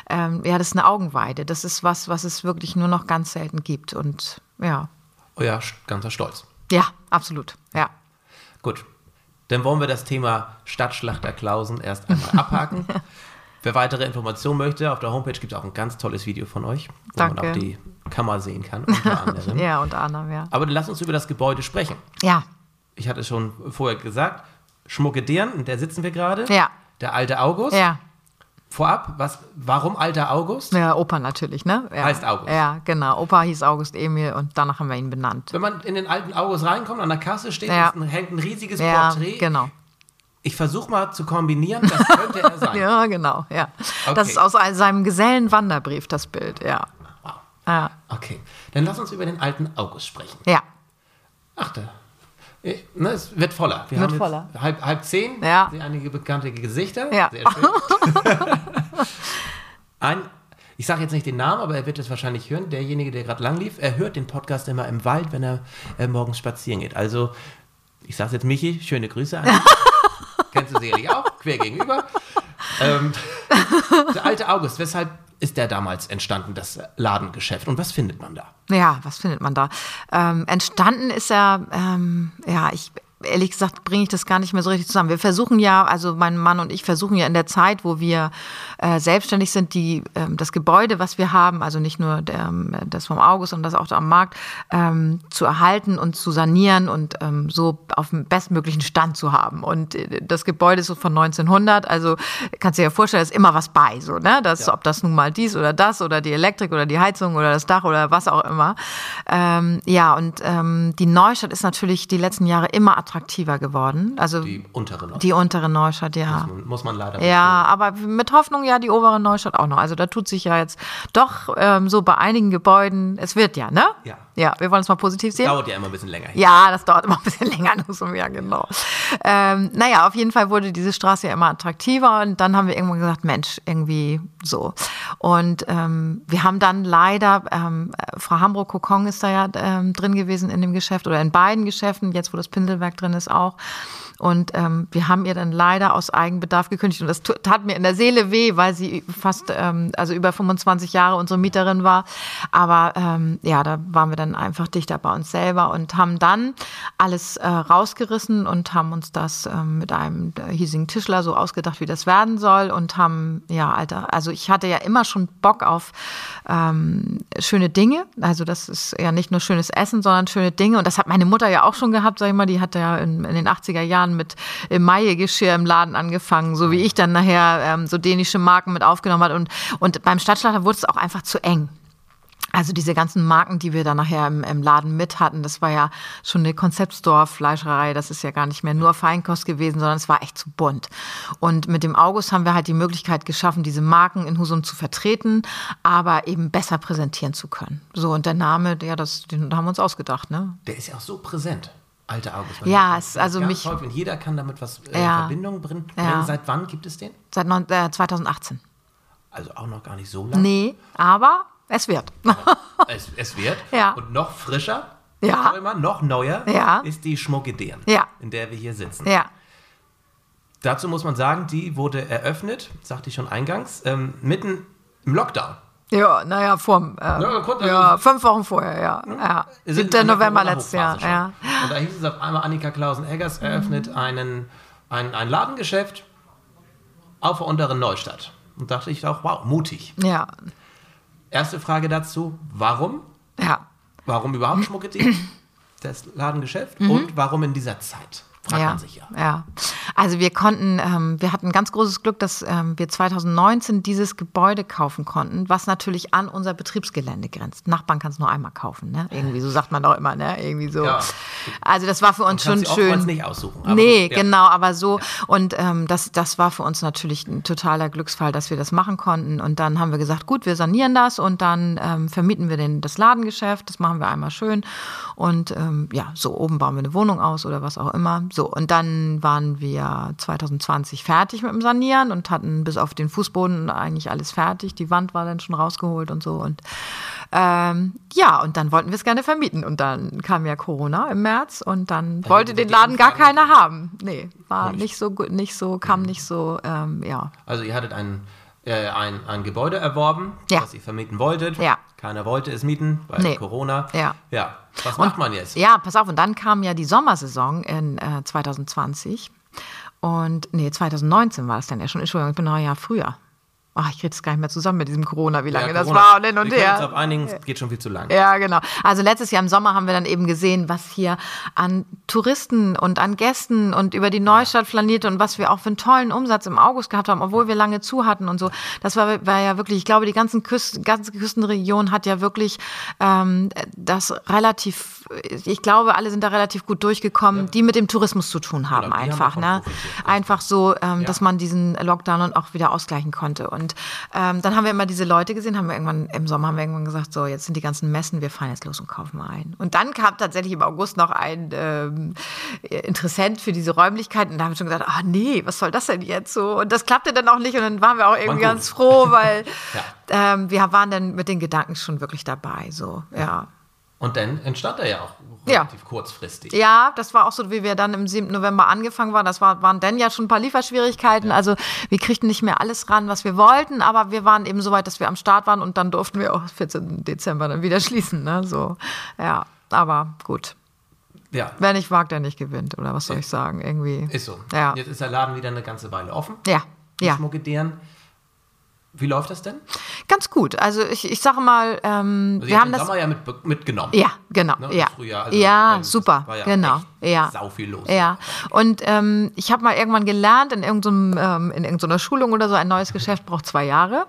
ähm, ja, das ist eine Augenweide. Das ist was, was es wirklich nur noch ganz selten gibt und, ja. Euer sch- ganzer Stolz. Ja, absolut, ja. Gut. Dann wollen wir das Thema Stadtschlachter Klausen erst einmal abhaken. Wer weitere Informationen möchte, auf der Homepage gibt es auch ein ganz tolles Video von euch, wo man Danke. auch die Kammer sehen kann, unter anderem. Ja, unter anderem, ja. Aber dann lass uns über das Gebäude sprechen. Ja, Ich hatte es schon vorher gesagt, Schmucke Dirn, in der sitzen wir gerade. Ja. Der alte August. ja. Vorab, was, warum alter August? Ja, Opa natürlich, ne? Ja. Heißt August. Ja, genau. Opa hieß August Emil und danach haben wir ihn benannt. Wenn man in den alten August reinkommt, an der Kasse steht, Ja. ein, hängt ein riesiges Ja, Porträt. genau. Ich versuche mal zu kombinieren, das könnte er sein. Ja, genau, ja. Okay. Das ist aus seinem Gesellenwanderbrief, das Bild, ja. Wow. Ja. Okay, dann lass uns über den alten August sprechen. Ja, Ach, da. äh, Ne, es wird voller. Wir Wird haben jetzt voller. Halb, halb zehn. Ja. Einige bekannte Gesichter. Ja. Sehr schön. Ein, ich sage jetzt nicht den Namen, aber er wird es wahrscheinlich hören. Derjenige, der gerade lang lief, er hört den Podcast immer im Wald, wenn er äh, morgens spazieren geht. Also, ich sage jetzt Michi, schöne Grüße an dich. Kennst du sicherlich auch, quer gegenüber. Ähm, der alte August, weshalb ist der damals entstanden, das Ladengeschäft? Und was findet man da? ja, was findet man da? Ähm, entstanden ist er, ähm, ja, ich ehrlich gesagt bringe ich das gar nicht mehr so richtig zusammen. Wir versuchen ja, also mein Mann und ich versuchen ja in der Zeit, wo wir äh, selbstständig sind, die ähm, das Gebäude, was wir haben, also nicht nur der, ähm, das vom August und das auch da am Markt, ähm, zu erhalten und zu sanieren und ähm, so auf dem bestmöglichen Stand zu haben. Und äh, das Gebäude ist so von 1900, also kannst du dir ja vorstellen, da ist immer was bei, so, ne? Das, Ja. Ob das nun mal dies oder das oder die Elektrik oder die Heizung oder das Dach oder was auch immer. Ähm, ja, und ähm, die Neustadt ist natürlich die letzten Jahre immer attraktiver geworden. Also die, Die untere noch. untere Neustadt, ja. Muss man leider Ja, aber mit Hoffnung ja die obere Neustadt auch noch. Also da tut sich ja jetzt doch ähm, so bei einigen Gebäuden, es wird ja, ne? Ja. Ja, wir wollen es mal positiv sehen. Dauert ja immer ein bisschen länger. Ja, das dauert immer ein bisschen länger, nur so ja, genau. Ähm, naja, auf jeden Fall wurde diese Straße ja immer attraktiver und dann haben wir irgendwann gesagt, Mensch, irgendwie so. Und ähm, wir haben dann leider, ähm, äh, Frau Hambro-Kokong ist da ja ähm, drin gewesen in dem Geschäft oder in beiden Geschäften, jetzt wo das Pinselwerk drin ist auch. Und ähm, wir haben ihr dann leider aus Eigenbedarf gekündigt. Und das tat mir in der Seele weh, weil sie fast, ähm, also über 25 Jahre unsere Mieterin war. Aber ähm, ja, da waren wir dann einfach dichter bei uns selber und haben dann alles äh, rausgerissen und haben uns das ähm, mit einem äh, hiesigen Tischler so ausgedacht, wie das werden soll. Und haben, ja, Alter, also ich hatte ja immer schon Bock auf ähm, schöne Dinge. Also das ist ja nicht nur schönes Essen, sondern schöne Dinge. Und das hat meine Mutter ja auch schon gehabt, sag ich mal. Die hatte ja in, in den 80er Jahren mit Emaille-Geschirr im Laden angefangen, so wie ich dann nachher ähm, so dänische Marken mit aufgenommen hat. Und, und beim Stadtschlachter wurde es auch einfach zu eng. Also diese ganzen Marken, die wir dann nachher im, im Laden mit hatten, das war ja schon eine Konzeptstore-Fleischerei. Das ist ja gar nicht mehr nur Feinkost gewesen, sondern es war echt zu bunt. Und mit dem August haben wir halt die Möglichkeit geschaffen, diese Marken in Husum zu vertreten, aber eben besser präsentieren zu können. So, und der Name, ja, das, den haben wir uns ausgedacht, ne? Der ist ja auch so präsent. Alter August. Ja, es- also mich- und jeder kann damit was äh, in Ja. Verbindung bringen. Ja. Seit wann gibt es den? Seit neun- äh, 2018. Also auch noch gar nicht so lange. Nee, aber es wird. Es, es wird. Ja. Und noch frischer, Ja. noch, immer, noch neuer Ja. ist die Schmucke Deren, Ja. in der wir hier sitzen. ja. Dazu muss man sagen, die wurde eröffnet, sagte ich schon eingangs, ähm, mitten im Lockdown. Ja, naja, vor äh, Ja, gut, also- ja, fünf Wochen vorher, ja. ja. Wir sind 7. in der November letztes Jahr. Ja. Und da hieß es auf einmal, Annika Klausen-Eggers eröffnet einen, ein, ein Ladengeschäft auf der unteren Neustadt. Und dachte ich auch, wow, mutig. ja, Erste Frage dazu, warum? ja. Warum überhaupt Schmucke das Ladengeschäft? Mhm. Und warum in dieser Zeit? Fragt ja, man sich ja. ja. Also wir konnten, ähm, wir hatten ganz großes Glück, dass ähm, wir 2019 dieses Gebäude kaufen konnten, was natürlich an unser Betriebsgelände grenzt. Nachbarn kann es nur einmal kaufen, ne? Irgendwie so sagt man doch immer, ne? Irgendwie so. Ja. Also das war für uns Man schon schön. oftmals nicht aussuchen. aber nee, ja. genau, aber so. Und ähm, das, das war für uns natürlich ein totaler Glücksfall, dass wir das machen konnten. Und dann haben wir gesagt, gut, wir sanieren das und dann ähm, vermieten wir den, das Ladengeschäft. Das machen wir einmal schön. Und ähm, ja, so oben bauen wir eine Wohnung aus oder was auch immer. So, und dann waren wir 2020 fertig mit dem Sanieren und hatten bis auf den Fußboden eigentlich alles fertig. Die Wand war dann schon rausgeholt und so. Und ähm, ja, und dann wollten wir es gerne vermieten. Und dann kam ja Corona im März und dann wollte sind den Laden gar keiner haben. Nee, war Nicht. nicht so gut, nicht so, kam nicht so, ähm, ja. Also ihr hattet ein, äh, ein, ein Gebäude erworben, Ja. das ihr vermieten wolltet. Ja. Keiner wollte es mieten, weil Nee. Corona. Ja. Ja. Was macht man jetzt? Ja, pass auf, und dann kam ja die Sommersaison in äh, 2020. Und nee, 2019 war es dann ja schon. Entschuldigung, ich bin noch ein Jahr früher. Ach, ich kriege das gar nicht mehr zusammen mit diesem Corona, wie lange Ja, das Corona. war und hin und können uns her. auf einigen, es geht schon viel zu lang. Ja, genau. Also letztes Jahr im Sommer haben wir dann eben gesehen, was hier an Touristen und an Gästen und über die Neustadt flanierte und was wir auch für einen tollen Umsatz im August gehabt haben, obwohl wir lange zu hatten und so. Das war, war ja wirklich, ich glaube, die ganzen Küsten, ganze Küstenregion hat ja wirklich ähm, das relativ, ich glaube, alle sind da relativ gut durchgekommen, die mit dem Tourismus zu tun haben Genau, haben einfach. davon Ne? Einfach so, ähm, Ja. dass man diesen Lockdown und auch wieder ausgleichen konnte. Und ähm, dann haben wir immer diese Leute gesehen, haben wir irgendwann im Sommer haben wir irgendwann gesagt, so jetzt sind die ganzen Messen, wir fahren jetzt los und kaufen mal ein. Und dann kam tatsächlich im August noch ein ähm, Interessent für diese Räumlichkeiten und da haben wir schon gesagt, ah nee, was soll das denn jetzt so? Und das klappte dann auch nicht und dann waren wir auch irgendwie ganz froh, weil Ja. ähm, wir waren dann mit den Gedanken schon wirklich dabei. So, ja. Und dann entstand er ja auch Ja. relativ kurzfristig. Ja, das war auch so, wie wir dann im 7. November angefangen waren. Das war, waren dann ja schon ein paar Lieferschwierigkeiten. Also wir kriegten nicht mehr alles ran, was wir wollten, aber wir waren eben so weit, dass wir am Start waren und dann durften wir auch 14. Dezember dann wieder schließen. Ne? So, ja, aber gut. Ja. Wer nicht wagt, der nicht gewinnt. Oder was soll ich sagen? Irgendwie. Ist so. Ja. Jetzt ist der Laden wieder eine ganze Weile offen. Ja, Die ja. Schmuckideen. Wie läuft das denn? Ganz gut. Also ich, ich sage mal, ähm, Also wir haben das. Sommer ja mit, mitgenommen. Ja, genau. Ne, ja, Frühjahr, also, ja super. ja genau. Ja. sau viel los. Ja. Und ähm, ich habe mal irgendwann gelernt, in, irgendeinem, ähm, in irgendeiner Schulung oder so, ein neues Geschäft braucht zwei Jahre.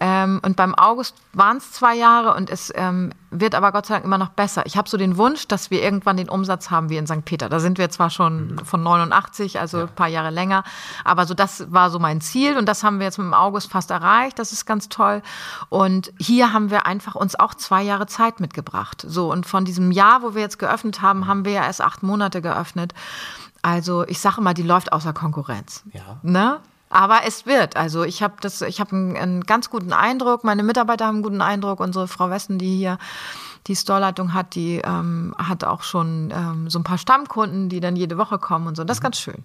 Ähm, und beim August waren es zwei Jahre und es ähm, wird aber Gott sei Dank immer noch besser. Ich habe so den Wunsch, dass wir irgendwann den Umsatz haben wie in St. Peter. Da sind wir zwar schon von 89, also ein paar Jahre länger, aber so das war so mein Ziel und das haben wir jetzt mit dem August fast erreicht. Das ist ganz toll. Und hier haben wir einfach uns auch zwei Jahre Zeit mitgebracht. So und von diesem Jahr, wo wir jetzt geöffnet haben, haben wir ja erst acht Monate geöffnet. Also ich sage mal, die läuft außer Konkurrenz. Ja. Ne? Aber es wird. Also ich habe das, ich habe einen, einen ganz guten Eindruck. Meine Mitarbeiter haben einen guten Eindruck. Unsere Frau Westen, die hier die Storeleitung hat, die ähm, hat auch schon ähm, so ein paar Stammkunden, die dann jede Woche kommen und so. Das ist ganz schön.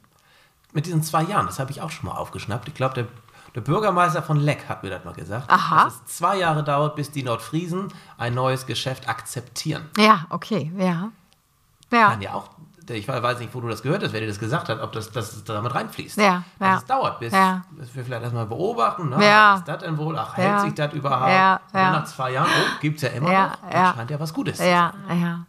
Mit diesen zwei Jahren, das habe ich auch schon mal aufgeschnappt. Ich glaube, der, der Bürgermeister von Leck hat mir das mal gesagt. Aha. Dass es zwei Jahre dauert, bis die Nordfriesen ein neues Geschäft akzeptieren. Ja, okay, ja. Ja. Kann ja auch, ich weiß nicht, wo du das gehört hast, wer dir das gesagt hat, ob das, das damit reinfließt. Ja, Dass ja. Es dauert, bis, Ja. bis wir vielleicht erstmal beobachten. Ne? Ja. Was ist das denn wohl? Ach, hält Ja. sich das überhaupt? Ja, ja. nach zwei Jahren, oh, gibt es ja immer Ja, noch. Ja. scheint ja was Gutes zu Ja, sein. ja.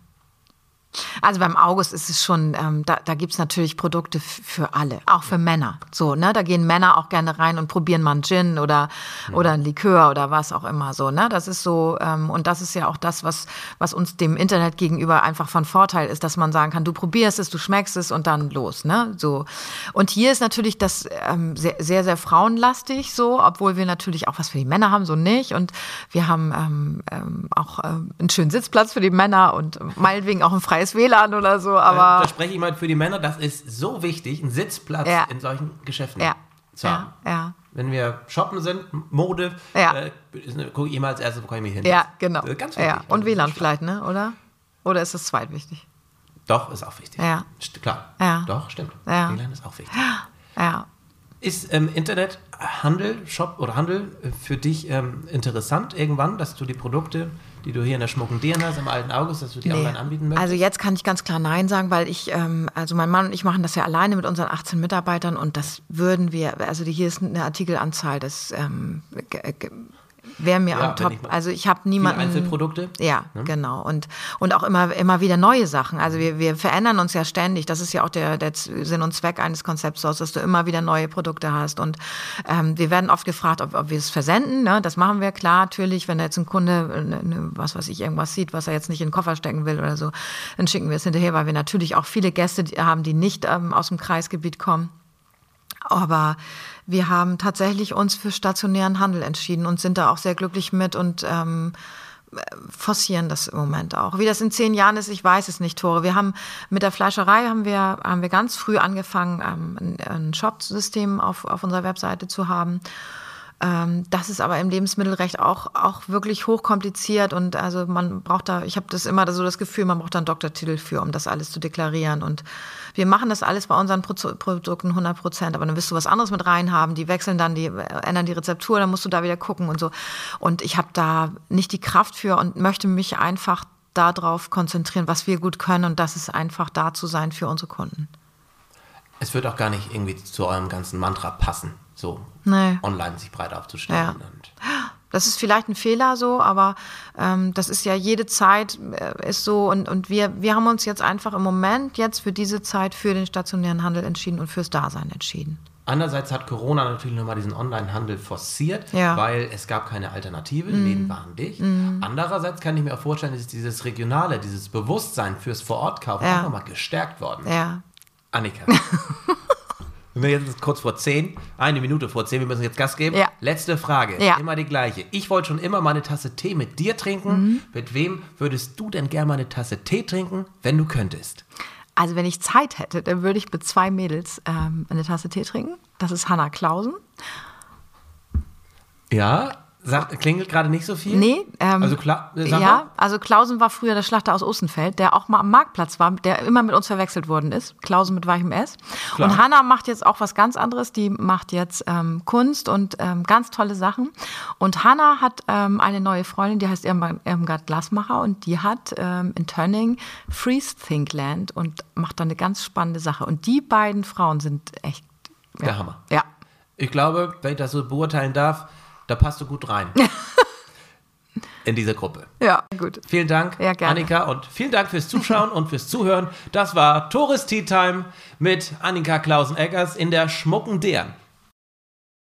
Also beim August ist es schon, ähm, da, da gibt's natürlich Produkte für alle, auch für Männer. So, ne? Da gehen Männer auch gerne rein und probieren mal einen Gin oder, oder ein Likör oder was auch immer so. Ne? Das ist so, ähm, und das ist ja auch das, was, was uns dem Internet gegenüber einfach von Vorteil ist, dass man sagen kann, du probierst es, du schmeckst es und dann los. Ne? So. Und hier ist natürlich das ähm, sehr, sehr, sehr frauenlastig so, obwohl wir natürlich auch was für die Männer haben, so nicht. Und wir haben ähm, ähm, auch ähm, einen schönen Sitzplatz für die Männer und meinetwegen auch ein freies WLAN oder so, aber da spreche ich mal für die Männer, das ist so wichtig, einen Sitzplatz Ja. in solchen Geschäften ja, zu haben. ja. Wenn wir shoppen sind, Mode, äh, gucke ich immer als erstes, wo kann ich mich hin? Ja, genau. Äh, Ganz wichtig. Und WLAN Schlaf. vielleicht, ne? Oder? Oder ist das zweitwichtig? Doch, ist auch wichtig. Ja. Klar. Ja. Doch, stimmt. Ja. WLAN ist auch wichtig. Ja. Ist ähm, Internethandel, Shop oder Handel für dich ähm, interessant irgendwann, dass du die Produkte, die du hier in der Schmucken Dieren hast, im alten August, dass du die Nee. online anbieten möchtest? Also jetzt kann ich ganz klar Nein sagen, weil ich, ähm, also mein Mann und ich machen das ja alleine mit unseren 18 Mitarbeitern und das würden wir, also hier ist eine Artikelanzahl, das ähm, wäre mir Ja, on top. ich also ich habe niemanden. Einzelprodukte? Ja, genau. Und, und auch immer, immer wieder neue Sachen. Also wir, wir verändern uns ja ständig. Das ist ja auch der, der Sinn und Zweck eines Konzeptstores, dass du immer wieder neue Produkte hast. Und ähm, wir werden oft gefragt, ob, ob wir es versenden. Ne? Das machen wir klar, natürlich. Wenn da jetzt ein Kunde, äh, ne, ne, was weiß ich, irgendwas sieht, was er jetzt nicht in den Koffer stecken will oder so, dann schicken wir es hinterher, weil wir natürlich auch viele Gäste haben, die nicht ähm, aus dem Kreisgebiet kommen. Aber wir haben tatsächlich uns für stationären Handel entschieden und sind da auch sehr glücklich mit und ähm, forcieren das im Moment auch. Wie das in zehn Jahren ist, ich weiß es nicht, Tore. Wir haben mit der Fleischerei haben wir, haben wir ganz früh angefangen, ähm, ein, Shop-System auf, auf unserer Webseite zu haben. Ähm, das ist aber im Lebensmittelrecht auch, auch wirklich hochkompliziert und also man braucht da, ich habe das immer so das Gefühl, man braucht da einen Doktortitel für, um das alles zu deklarieren und wir machen das alles bei unseren Pro Produkten 100 Prozent, aber dann wirst du was anderes mit reinhaben, die wechseln dann, die äh, ändern die Rezeptur, dann musst du da wieder gucken und so und ich habe da nicht die Kraft für und möchte mich einfach darauf konzentrieren, was wir gut können und das ist einfach da zu sein für unsere Kunden. Es wird auch gar nicht irgendwie zu eurem ganzen Mantra passen, so Nee. online sich breit aufzustellen. Ja. Das ist vielleicht ein Fehler so, aber ähm, das ist ja jede Zeit äh, ist so und, und wir, wir haben uns jetzt einfach im Moment jetzt für diese Zeit für den stationären Handel entschieden und fürs Dasein entschieden. Andererseits hat Corona natürlich nochmal diesen Online-Handel forciert, Ja. weil es gab keine Alternative, Läden waren dicht. Andererseits kann ich mir auch vorstellen, dass dieses Regionale, dieses Bewusstsein fürs Vorortkaufen Ja. auch nochmal gestärkt worden. Ja. Annika. Wir sind jetzt kurz vor 10, eine Minute vor 10, wir müssen jetzt Gas geben. Ja. Letzte Frage, Ja. immer die gleiche. Ich wollte schon immer mal eine Tasse Tee mit dir trinken. Mhm. Mit wem würdest du denn gerne mal eine Tasse Tee trinken, wenn du könntest? Also wenn ich Zeit hätte, dann würde ich mit zwei Mädels ähm, eine Tasse Tee trinken. Das ist Hanna Klausen. Ja, sagt, klingelt gerade nicht so viel? Nee, ähm, Also klar, äh, ja, mal. also Klausen war früher der Schlachter aus Ostenfeld, der auch mal am Marktplatz war, der immer mit uns verwechselt worden ist. Klausen mit weichem S. Klar. Und Hanna macht jetzt auch was ganz anderes. Die macht jetzt ähm, Kunst und ähm, ganz tolle Sachen. Und Hanna hat ähm, eine neue Freundin, die heißt Irmgard Irmgard Glasmacher und die hat ähm, in Tönning Freeze Thinkland und macht da eine ganz spannende Sache. Und die beiden Frauen sind echt ja. Der Hammer. Ja. Ich glaube, wenn ich das so beurteilen darf, da passt du gut rein. In diese Gruppe. Ja, gut. Vielen Dank, Ja. Annika, und vielen Dank fürs Zuschauen und fürs Zuhören. Das war Tourist Tea Time mit Annika Klausen-Eggers in der schmucken Dern.